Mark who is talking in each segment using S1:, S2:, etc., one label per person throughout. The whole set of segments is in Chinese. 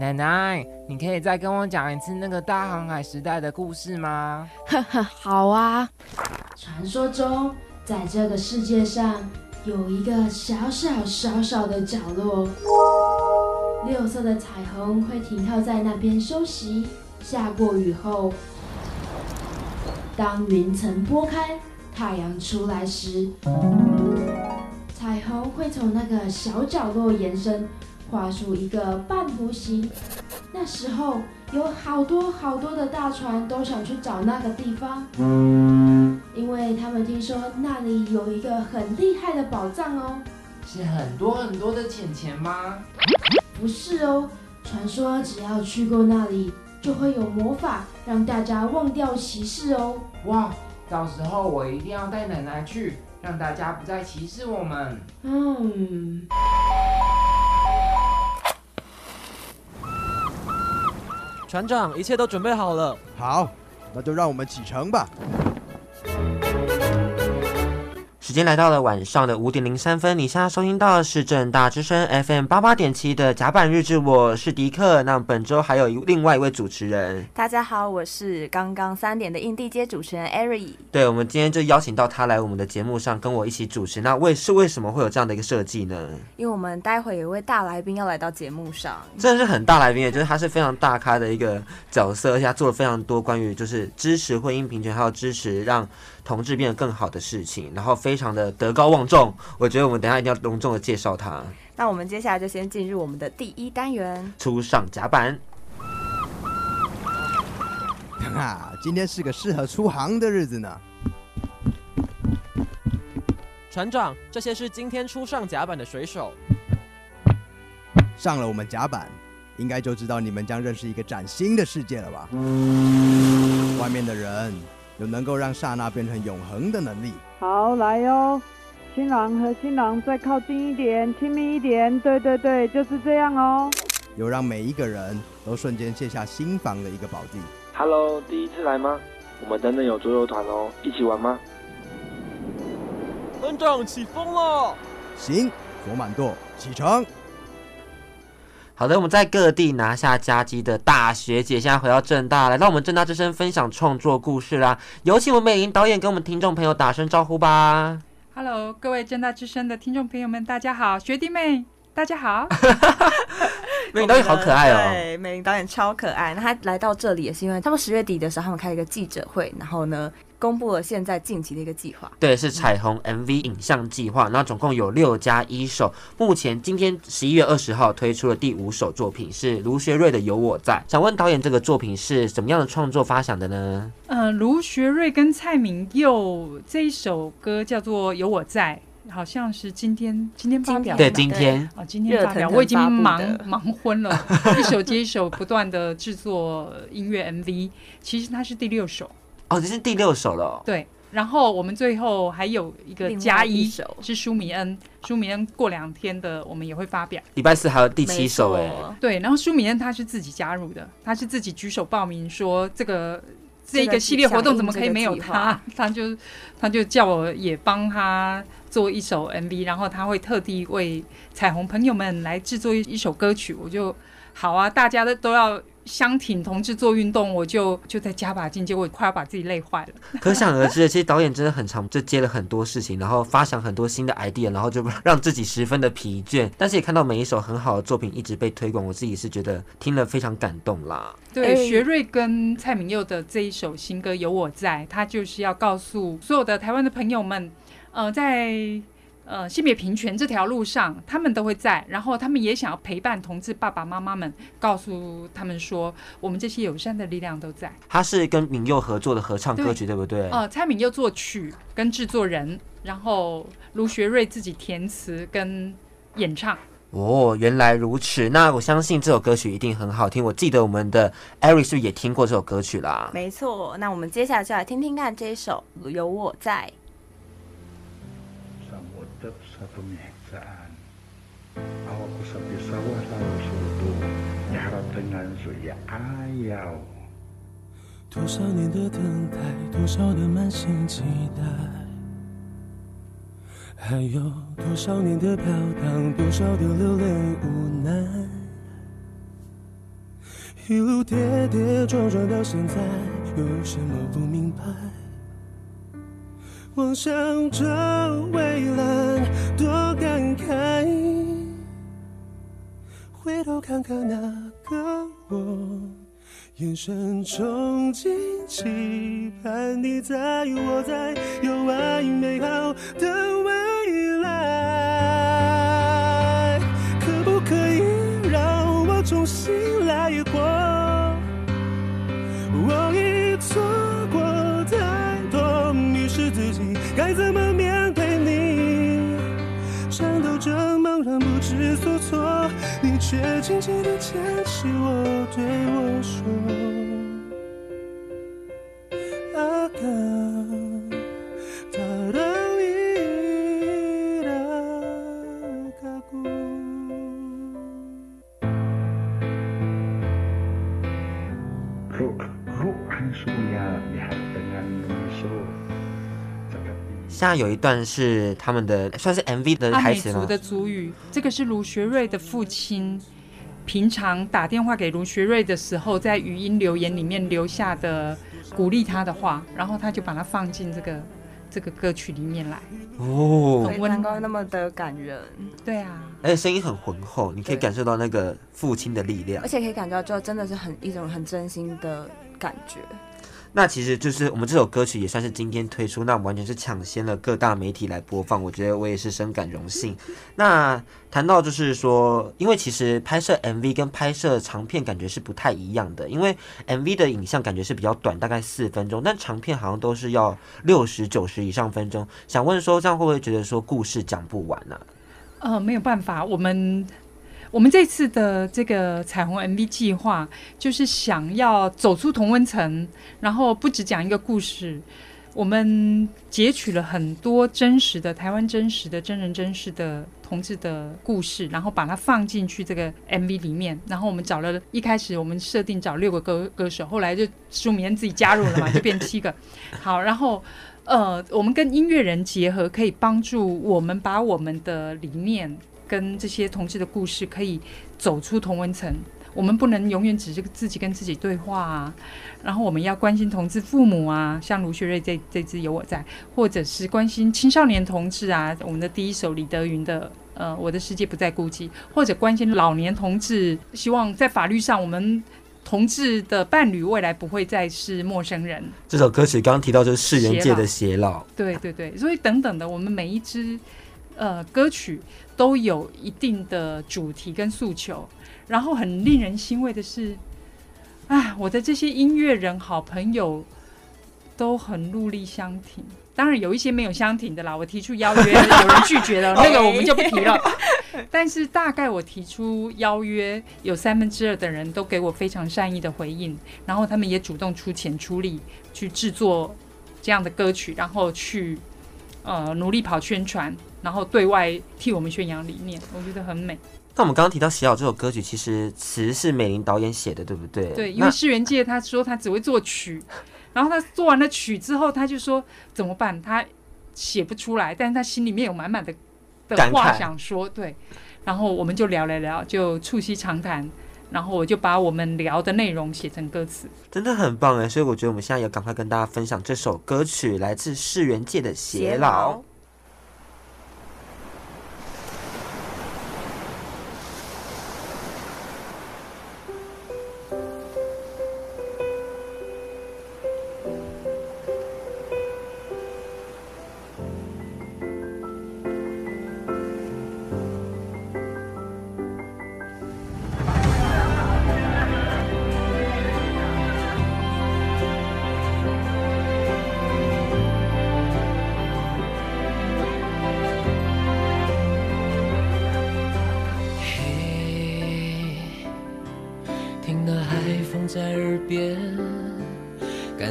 S1: 奶奶，你可以再跟我讲一次那个大航海时代的故事吗？
S2: 呵呵，好啊。
S3: 传说中，在这个世界上有一个小小小小的角落，六色的彩虹会停靠在那边休息。下过雨后，当云层拨开，太阳出来时，彩虹会从那个小角落延伸。画出一个半弧形，那时候有好多好多的大船都想去找那个地方，因为他们听说那里有一个很厉害的宝藏哦。
S1: 是很多很多的钱钱吗？
S3: 不是哦，传说只要去过那里，就会有魔法让大家忘掉歧视哦。
S1: 哇，到时候我一定要带奶奶去，让大家不再歧视我们。
S3: 嗯。
S4: 船长，一切都准备好了。
S5: 好，那就让我们启程吧。
S6: 时间来到了晚上的五点零三分，你现在收听到的是正大之声 FM 八八点七的甲板日志，我是迪克。那本周还有一另外一位主持人，
S7: 大家好，我是刚刚三点的印地街主持人 Ari。
S6: 对，我们今天就邀请到他来我们的节目上跟我一起主持。那为是为什么会有这样的一个设计呢？
S7: 因为我们待会有一位大来宾要来到节目上，
S6: 真的是很大来宾，也就是他是非常大咖的一个角色，而且他做了非常多关于就是支持婚姻平权，还有支持让。同志变得更好的事情，然后非常的德高望重，我觉得我们等一下一定要隆重的介绍他。
S7: 那我们接下来就先进入我们的第一单元，
S6: 初上甲板。
S5: 啊，今天是个适合出航的日子呢。
S4: 船长，这些是今天初上甲板的水手。
S5: 上了我们甲板，应该就知道你们将认识一个崭新的世界了吧？外面的人。有能够让刹那变成永恒的能力。
S8: 好，来哟，新郎和新郎再靠近一点，亲密一点。对对对，就是这样哦。
S5: 有让每一个人都瞬间卸下心防的一个宝地。
S9: Hello，第一次来吗？我们等等有桌游团哦，一起玩吗？
S4: 班长起风了。
S5: 行，左满舵，启程。
S6: 好的，我们在各地拿下佳绩的大学姐，现在回到正大，来到我们正大之声分享创作故事啦。有请我们美玲导演跟我们听众朋友打声招呼吧。
S10: Hello，各位正大之声的听众朋友们，大家好，学弟妹，大家好。
S6: 美玲导演好可爱哦，
S7: 对，美玲导演超可爱。那他来到这里也是因为他们十月底的时候，他们开一个记者会，然后呢，公布了现在近期的一个计划，
S6: 对，是彩虹 MV 影像计划。那总共有六加一首，目前今天十一月二十号推出了第五首作品，是卢学瑞的《有我在》。想问导演，这个作品是怎么样的创作发想的呢？
S10: 呃，卢学瑞跟蔡明佑这一首歌叫做《有我在》，好像是今天今天发表，
S6: 对，今天
S10: 哦，今天发表，我已经忙忙昏了，一首接一首不断的制作音乐 MV，其实它是第六首。
S6: 哦，这是第六首了，哦。对，
S10: 然后我们最后还有一个加一首是舒米恩，舒米恩过两天的我们也会发表。
S6: 礼拜四还有第七首哎。
S10: 对，然后舒米恩他是自己加入的，他是自己举手报名说这个这个系列活动怎么可以没有他？他 就他就叫我也帮他做一首 MV，然后他会特地为彩虹朋友们来制作一一首歌曲，我就好啊，大家都都要。相挺同志做运动，我就就在加把劲，结果快要把自己累坏了。
S6: 可想而知，其实导演真的很长，就接了很多事情，然后发想很多新的 idea，然后就让自己十分的疲倦。但是也看到每一首很好的作品一直被推广，我自己是觉得听了非常感动啦。
S10: 对，欸、学瑞跟蔡明佑的这一首新歌《有我在》，他就是要告诉所有的台湾的朋友们，呃，在。呃，性别平权这条路上，他们都会在，然后他们也想要陪伴同志爸爸妈妈们，告诉他们说，我们这些友善的力量都在。
S6: 他是跟敏佑合作的合唱歌曲，对，对不对？
S10: 呃，蔡敏佑作曲跟制作人，然后卢学瑞自己填词跟演唱。
S6: 哦，原来如此。那我相信这首歌曲一定很好听。我记得我们的艾瑞是不是也听过这首歌曲啦？
S7: 没错。那我们接下来就来听听看这一首《有我在》。
S11: 多少年的等待，多少的满心期待，还有多少年的飘荡，多少的流泪无奈。一路跌跌撞撞到现在，有什么不明白？望向着蔚蓝多感慨，回头看看那个我，眼神憧憬期盼你在，我在，有爱美好的未来，该怎么面对你？颤抖着茫然不知所措，你却静静地牵起我，对我说：“
S6: 现在有一段是他们的算是 MV 的
S10: 阿
S6: 台词吗？
S10: 美族的族语，这个是卢学瑞的父亲平常打电话给卢学瑞的时候，在语音留言里面留下的鼓励他的话，然后他就把它放进这个这个歌曲里面来。
S6: 哦
S7: 所以难怪那么的感人。
S10: 对啊，
S6: 而且声音很浑厚，你可以感受到那个父亲的力量
S7: 而。且可以感觉到，就真的是很一种很真心的感觉。
S6: 那其实就是我们这首歌曲也算是今天推出，那完全是抢先了各大媒体来播放，我觉得我也是深感荣幸。那谈到就是说，因为其实拍摄 MV 跟拍摄长片感觉是不太一样的，因为 MV 的影像感觉是比较短，大概四分钟，但长片好像都是要六十九十以上分钟。想问说，这样会不会觉得说故事讲不完呢、啊？
S10: 呃，没有办法，我们我们这次的这个彩虹 MV 计划，就是想要走出同温层，然后不只讲一个故事，我们截取了很多真实的台湾真实的真人真事的同志的故事，然后把它放进去这个 MV 里面，然后我们找了一开始我们设定找六个歌歌手，后来就舒米恩自己加入了嘛，就变七个。好，然后。呃，我们跟音乐人结合，可以帮助我们把我们的理念跟这些同志的故事，可以走出同文层。我们不能永远只是自己跟自己对话啊，然后我们要关心同志父母啊，像卢学瑞这这支有我在，或者是关心青少年同志啊，我们的第一首李德云的呃，我的世界不再孤寂，或者关心老年同志，希望在法律上我们。同志的伴侣未来不会再是陌生人。
S6: 这首歌曲刚刚提到就是世人界的偕老，
S10: 对对对，所以等等的，我们每一支呃歌曲都有一定的主题跟诉求。然后很令人欣慰的是，啊，我的这些音乐人好朋友都很努力相挺。当然有一些没有相挺的啦，我提出邀约，有人拒绝了，那个我们就不提了。但是大概我提出邀约，有三分之二的人都给我非常善意的回应，然后他们也主动出钱出力去制作这样的歌曲，然后去呃努力跑宣传，然后对外替我们宣扬理念，我觉得很美。
S6: 那我们刚刚提到《偕老》这首歌曲，其实词是美玲导演写的，对不对？
S10: 对，因为世元界他说他只会作曲。然后他做完了曲之后，他就说怎么办？他写不出来，但是他心里面有满满的的话想说。对，然后我们就聊了聊，就促膝长谈，然后我就把我们聊的内容写成歌词，
S6: 真的很棒哎！所以我觉得我们现在也赶快跟大家分享这首歌曲，来自世元界的《偕老》。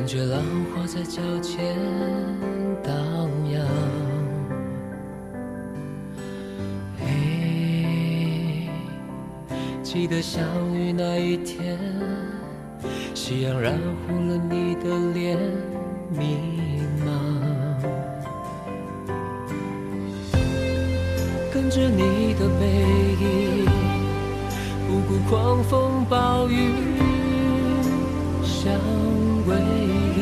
S2: 觉浪花在脚前荡漾。嘿，记得相遇那一天，夕阳染红了你的脸，迷茫。跟着你的背影，不顾狂风暴雨。相回忆。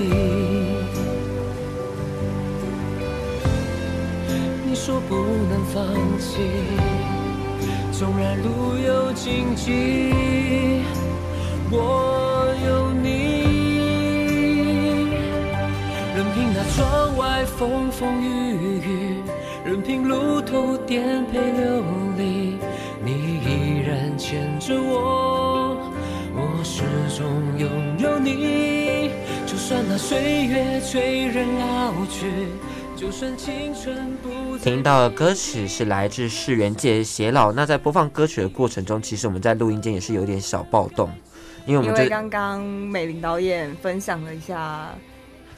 S2: 你说不能放弃，纵然路有荆棘，我有你。任凭那窗外风风雨雨，任凭路途颠沛流离，你依然牵着我，我始终拥有你。就算那岁月催人老去，就算青春不。
S6: 听到的歌曲是来自世元界偕老。那在播放歌曲的过程中，其实我们在录音间也是有点小暴动，因为我们
S7: 因为刚刚美玲导演分享了一下。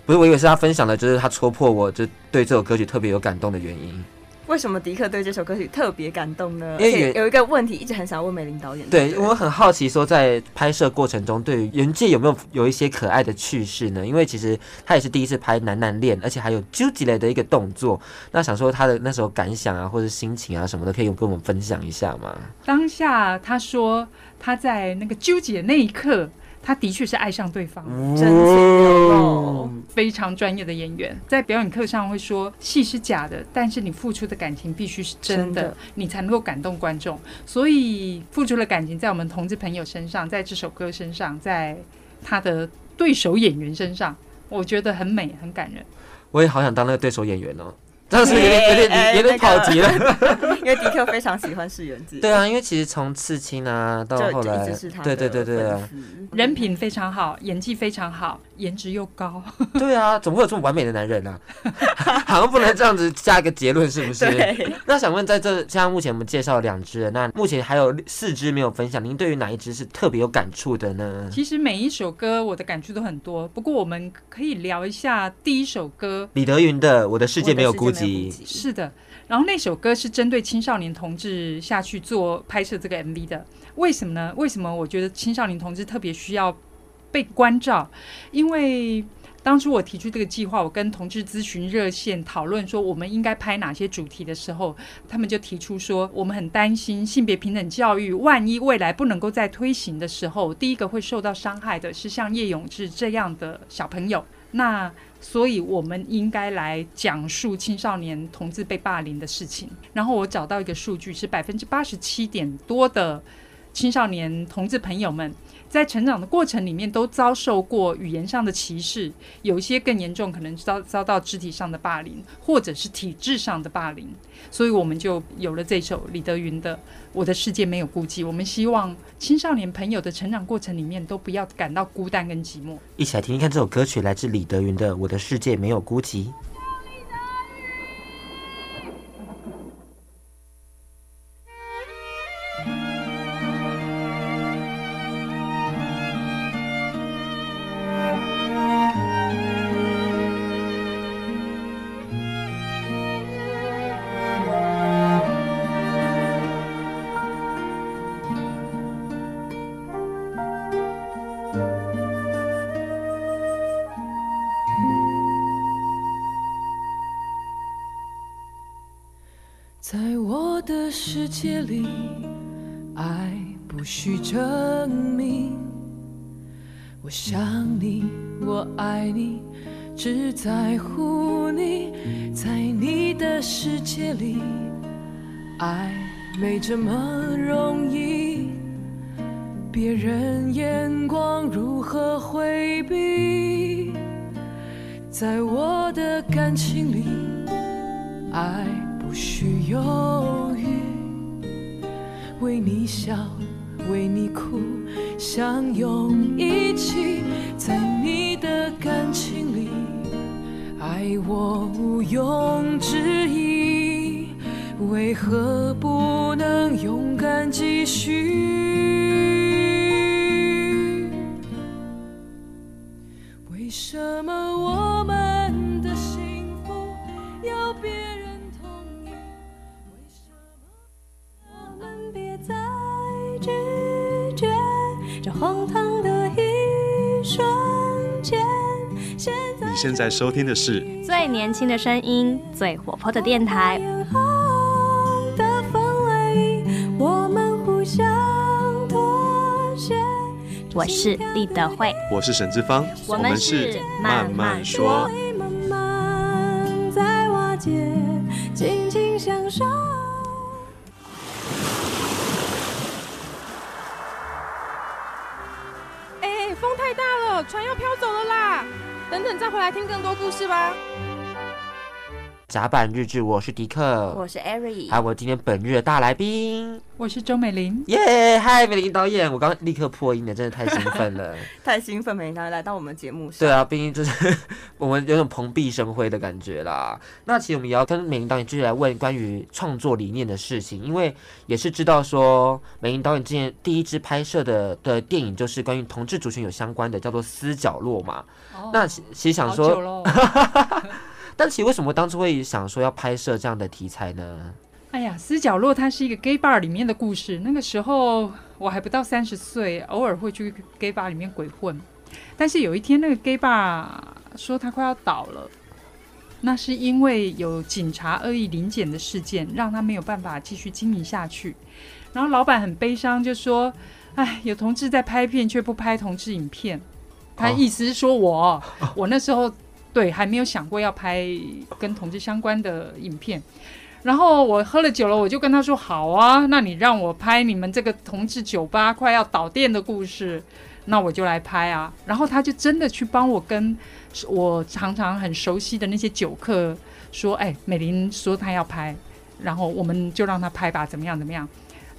S6: 不是，我以为是他分享的，就是他戳破我就对这首歌曲特别有感动的原因。
S7: 为什么迪克对这首歌曲特别感动呢？
S6: 因为
S7: 有一个问题一直很想问美玲导演。
S6: 对，我很好奇，说在拍摄过程中，对于原界有没有有一些可爱的趣事呢？因为其实他也是第一次拍男男恋，而且还有纠结类的一个动作。那想说他的那时候感想啊，或者心情啊什么的，可以跟我们分享一下吗？
S10: 当下他说他在那个纠结的那一刻。他的确是爱上对方，
S7: 真情流露，
S10: 非常专业的演员，在表演课上会说戏是假的，但是你付出的感情必须是真的，真的，你才能够感动观众。所以付出了感情在我们同志朋友身上，在这首歌身上，在他的对手演员身上，我觉得很美，很感人。
S6: 我也好想当那个对手演员哦。但是有点有点 有点跑题了，
S7: 因为迪克非常喜欢世元界。
S6: 对啊，因为其实从刺青啊到后来，对对对对啊，
S10: 人品非常好，演技非常好，颜值又高。
S6: 对啊，怎么会有这么完美的男人呢？好像不能这样子下一个结论，是不是？那想问，在这像目前我们介绍了两只，那目前还有四只没有分享，您对于哪一只是特别有感触的呢？
S10: 其实每一首歌我的感触都很多，不过我们可以聊一下第一首歌，
S6: 李德云的《我的世界没有孤寂》。
S10: 是的，然后那首歌是针对青少年同志下去做拍摄这个 MV 的。为什么呢？为什么我觉得青少年同志特别需要被关照？因为当初我提出这个计划，我跟同志咨询热线讨论说我们应该拍哪些主题的时候，他们就提出说，我们很担心性别平等教育，万一未来不能够再推行的时候，第一个会受到伤害的是像叶永志这样的小朋友。那所以，我们应该来讲述青少年同志被霸凌的事情。然后我找到一个数据，是百分之八十七点多的青少年同志朋友们，在成长的过程里面都遭受过语言上的歧视，有一些更严重，可能遭遭到肢体上的霸凌，或者是体制上的霸凌。所以我们就有了这首李德云的《我的世界没有孤寂》。我们希望青少年朋友的成长过程里面都不要感到孤单跟寂寞。
S6: 一起来听听看这首歌曲，来自李德云的《我的世界没有孤寂》。
S2: 我爱你，只在乎你。在你的世界里，爱没这么容易。别人眼光如何回避？在我的感情里，爱不需犹豫。为你笑，为你哭，相拥一起，感情里，爱我毋庸置疑，为何不能勇敢继续？为什么我们的幸福要别人
S12: 同意？为什么他
S13: 们别再拒绝这？荒唐的一瞬。
S14: 现在收听的是
S13: 最年轻的声音，最活泼的电台。我是立德慧，
S14: 我是沈志芳，
S13: 我们是慢慢说。
S15: 慢慢在瓦解，轻轻享受。
S16: 等等再回来听更多故事吧。
S6: 甲板日志，我是迪克，
S7: 我是艾瑞，
S6: 还有我今天本日的大来宾，
S10: 我是周美玲。
S6: 耶，嗨，美玲导演，我刚刚立刻破音了，真的太兴奋了，
S7: 太兴奋，美玲导演来到我们节目上。
S6: 对啊，毕竟就是 我们有种蓬荜生辉的感觉啦。那其实我们也要跟美玲导演继续来问关于创作理念的事情，因为也是知道说美玲导演之前第一支拍摄的的电影就是关于同志族群有相关的，叫做《私角落》嘛。哦、那其实想说。但其实为什么当初会想说要拍摄这样的题材呢？
S10: 哎呀，私角落它是一个 gay bar 里面的故事。那个时候我还不到三十岁，偶尔会去 gay bar 里面鬼混。但是有一天，那个 gay bar 说他快要倒了，那是因为有警察恶意临检的事件，让他没有办法继续经营下去。然后老板很悲伤，就说：“哎，有同志在拍片，却不拍同志影片。”他意思是说我，哦、我那时候。对，还没有想过要拍跟同志相关的影片。然后我喝了酒了，我就跟他说：“好啊，那你让我拍你们这个同志酒吧快要倒店的故事，那我就来拍啊。”然后他就真的去帮我跟我常常很熟悉的那些酒客说：“哎，美玲说她要拍，然后我们就让她拍吧，怎么样？怎么样？”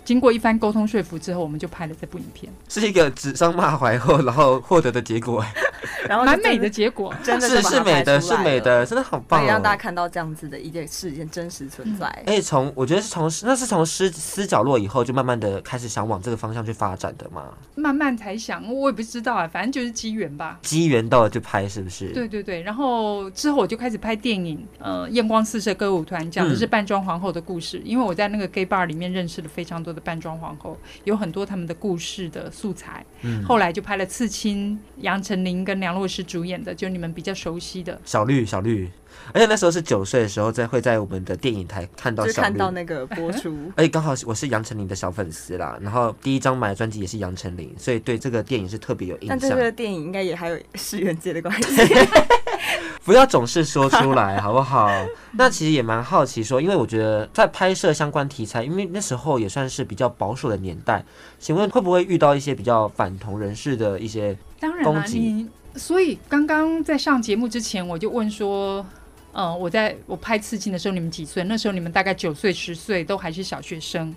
S10: 经过一番沟通说服之后，我们就拍了这部影片，
S6: 是一个指桑骂槐后，然后获得的结果，
S10: 然后蛮美的结果，
S7: 真的
S6: 是是美的，是美的，真的好棒，哦，
S7: 让大家看到这样子的一件事件真实存在。
S6: 哎、嗯，从我觉得是从那是从私私角落以后，就慢慢的开始想往这个方向去发展的嘛。
S10: 慢慢才想，我也不知道啊，反正就是机缘吧。
S6: 机缘到了就拍，是不是？
S10: 对对对，然后之后我就开始拍电影，呃，艳光四射歌舞团讲的是扮装皇后的故事，嗯，因为我在那个 gay bar 里面认识了非常多的扮装皇后。有很多他们的故事的素材，嗯，后来就拍了《刺青》，杨丞琳跟梁洛施主演的，就你们比较熟悉的
S6: 小绿，小绿。而且那时候是九岁的时候，在会在我们的电影台看到小绿，
S7: 就看到那个播出。
S6: 而且刚好我是杨丞琳的小粉丝啦，然后第一张买的专辑也是杨丞琳，所以对这个电影是特别有印象。
S7: 但这个电影应该也还有世缘界的关系。
S6: 不要总是说出来好不好？那其实也蛮好奇说，因为我觉得在拍摄相关题材，因为那时候也算是比较保守的年代，请问会不会遇到一些比较反同人士的一些攻击？
S10: 所以刚刚在上节目之前，我就问说。嗯，我在我拍刺青的时候，你们几岁？那时候你们大概九岁、十岁，都还是小学生。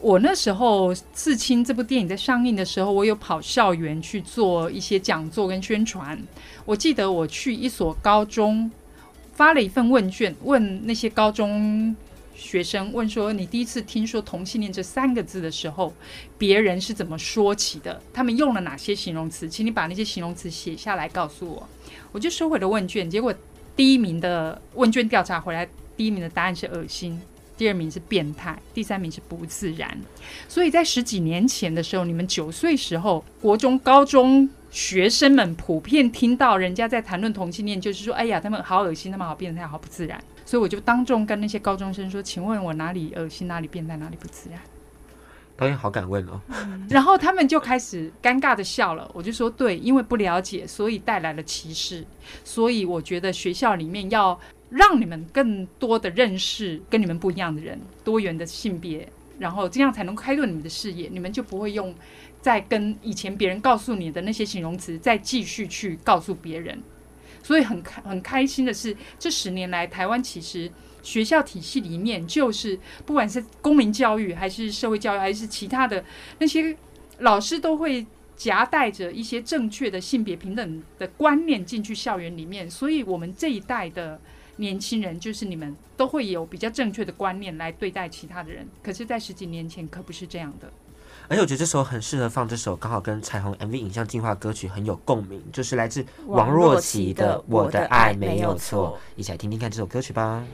S10: 我那时候刺青这部电影在上映的时候，我有跑校园去做一些讲座跟宣传。我记得我去一所高中发了一份问卷，问那些高中学生，问说你第一次听说同性恋这三个字的时候，别人是怎么说起的？他们用了哪些形容词？请你把那些形容词写下来告诉我。我就收回了问卷，结果。第一名的问卷调查回来，第一名的答案是恶心，第二名是变态，第三名是不自然。所以在十几年前的时候，你们九岁时候，国中、高中学生们普遍听到人家在谈论同性恋，就是说，哎呀，他们好恶心，他们好变态，好不自然。所以我就当众跟那些高中生说，请问我哪里恶心，哪里变态，哪里不自然？
S6: 导演好敢问哦，
S10: 然后他们就开始尴尬的笑了。我就说对，因为不了解，所以带来了歧视。所以我觉得学校里面要让你们更多的认识跟你们不一样的人，多元的性别，然后这样才能开拓你们的视野。你们就不会用再跟以前别人告诉你的那些形容词再继续去告诉别人。所以很开很开心的是，这十年来台湾其实。学校体系里面，就是不管是公民教育，还是社会教育，还是其他的那些老师，都会夹带着一些正确的性别平等的观念进去校园里面。所以，我们这一代的年轻人，就是你们都会有比较正确的观念来对待其他的人。可是，在十几年前可不是这样的。
S6: 而且，我觉得这首很适合放这首，刚好跟彩虹 MV 影像进化歌曲很有共鸣，就是来自王若琪的《我的爱没有错》，一起来听听看这首歌曲吧。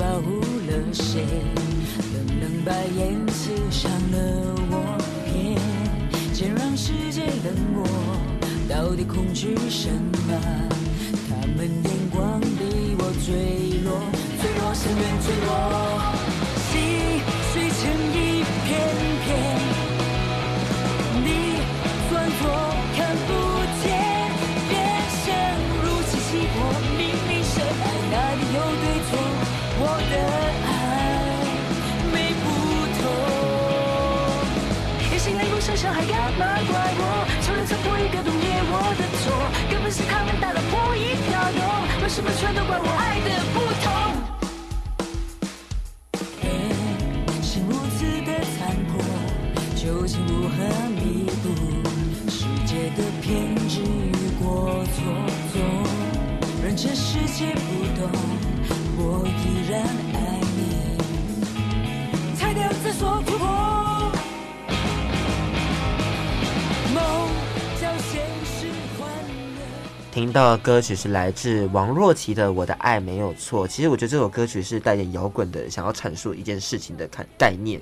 S17: 保护了谁？冷冷白眼刺伤了我片，先让世界冷漠，到底恐惧什么？伤害，干嘛怪我？受人残破一个洞也我的错，根本是他们打了破一条洞，为什么全都怪我爱的不同？心如此的残破，究竟如何弥补世界的偏执与过错？纵然这世界不懂，我依然爱你。拆掉这所突破，
S6: 听到的歌曲是来自王若琪的《我的爱没有错》。其实我觉得这首歌曲是带点摇滚的，想要阐述一件事情的看概念。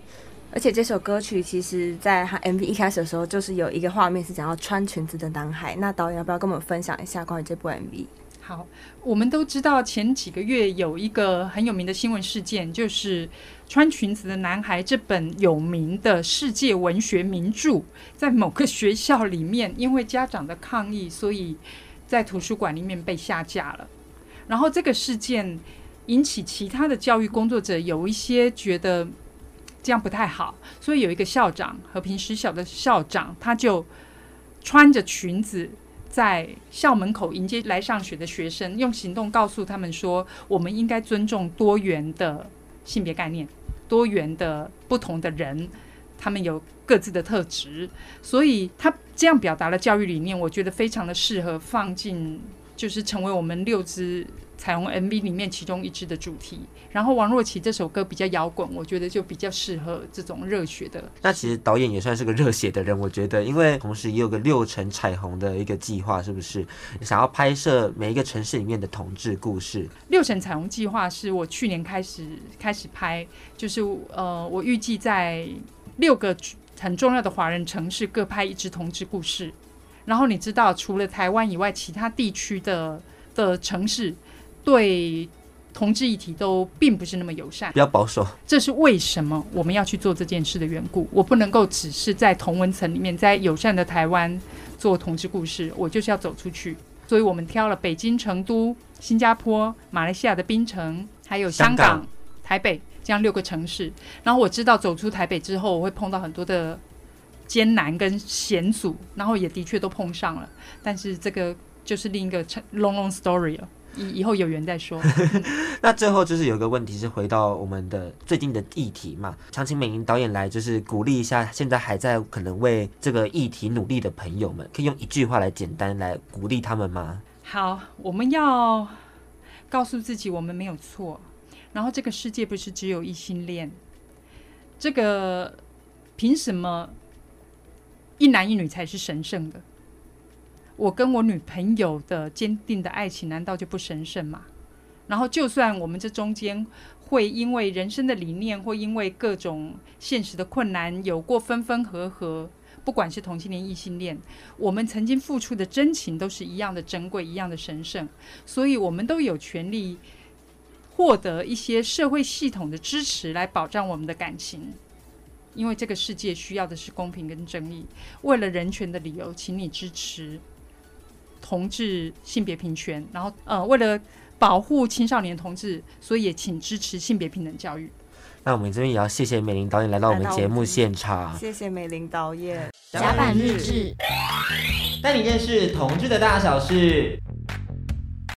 S7: 而且这首歌曲其实，在他 MV 一开始的时候，就是有一个画面是讲要穿裙子的男孩。那导演要不要跟我们分享一下关于这部 MV？
S10: 好，我们都知道前几个月有一个很有名的新闻事件，就是《穿裙子的男孩》这本有名的世界文学名著，在某个学校里面，因为家长的抗议，所以在图书馆里面被下架了。然后这个事件引起其他的教育工作者有一些觉得这样不太好，所以有一个校长，和平实小的校长，他就穿着裙子。在校门口迎接来上学的学生，用行动告诉他们说，我们应该尊重多元的性别概念，多元的不同的人，他们有各自的特质。所以他这样表达了教育理念，我觉得非常的适合放进，就是成为我们六支彩虹 MV 里面其中一支的主题。然后王若琪这首歌比较摇滚，我觉得就比较适合这种热血的。
S6: 那其实导演也算是个热血的人，我觉得，因为同时也有个六城彩虹的一个计划，是不是？想要拍摄每一个城市里面的同志故事。
S10: 六城彩虹计划是我去年开始开始拍，就是呃，我预计在六个很重要的华人城市各派一支同志故事。然后你知道，除了台湾以外，其他地区的的城市对。同志议题都并不是那么友善，
S6: 比较保守。
S10: 这是为什么我们要去做这件事的缘故。我不能够只是在同文层里面，在友善的台湾做同志故事，我就是要走出去。所以我们挑了北京、成都、新加坡、马来西亚的槟城，还有香港、香港台北这样六个城市。然后我知道走出台北之后，我会碰到很多的艰难跟险阻，然后也的确都碰上了。但是这个就是另一个 long long story 了。以以后有缘再说。
S6: 那最后就是有个问题是回到我们的最近的议题嘛，想请美玲导演来就是鼓励一下现在还在可能为这个议题努力的朋友们，可以用一句话来简单来鼓励他们吗？
S10: 好，我们要告诉自己我们没有错，然后这个世界不是只有异性恋，这个凭什么一男一女才是神圣的？我跟我女朋友的坚定的爱情，难道就不神圣吗？然后，就算我们这中间会因为人生的理念，或因为各种现实的困难，有过分分合合，不管是同性恋、异性恋，我们曾经付出的真情都是一样的珍贵，一样的神圣。所以，我们都有权利获得一些社会系统的支持，来保障我们的感情。因为这个世界需要的是公平跟正义。为了人权的理由，请你支持。同志性别平权，然后呃，为了保护青少年同志，所以也请支持性别平等教育。
S6: 那我们这边也要谢谢美玲导演来到我们节目现场，
S7: 谢谢美玲导演。
S13: 甲板日志，
S18: 带你认识同志的大小事。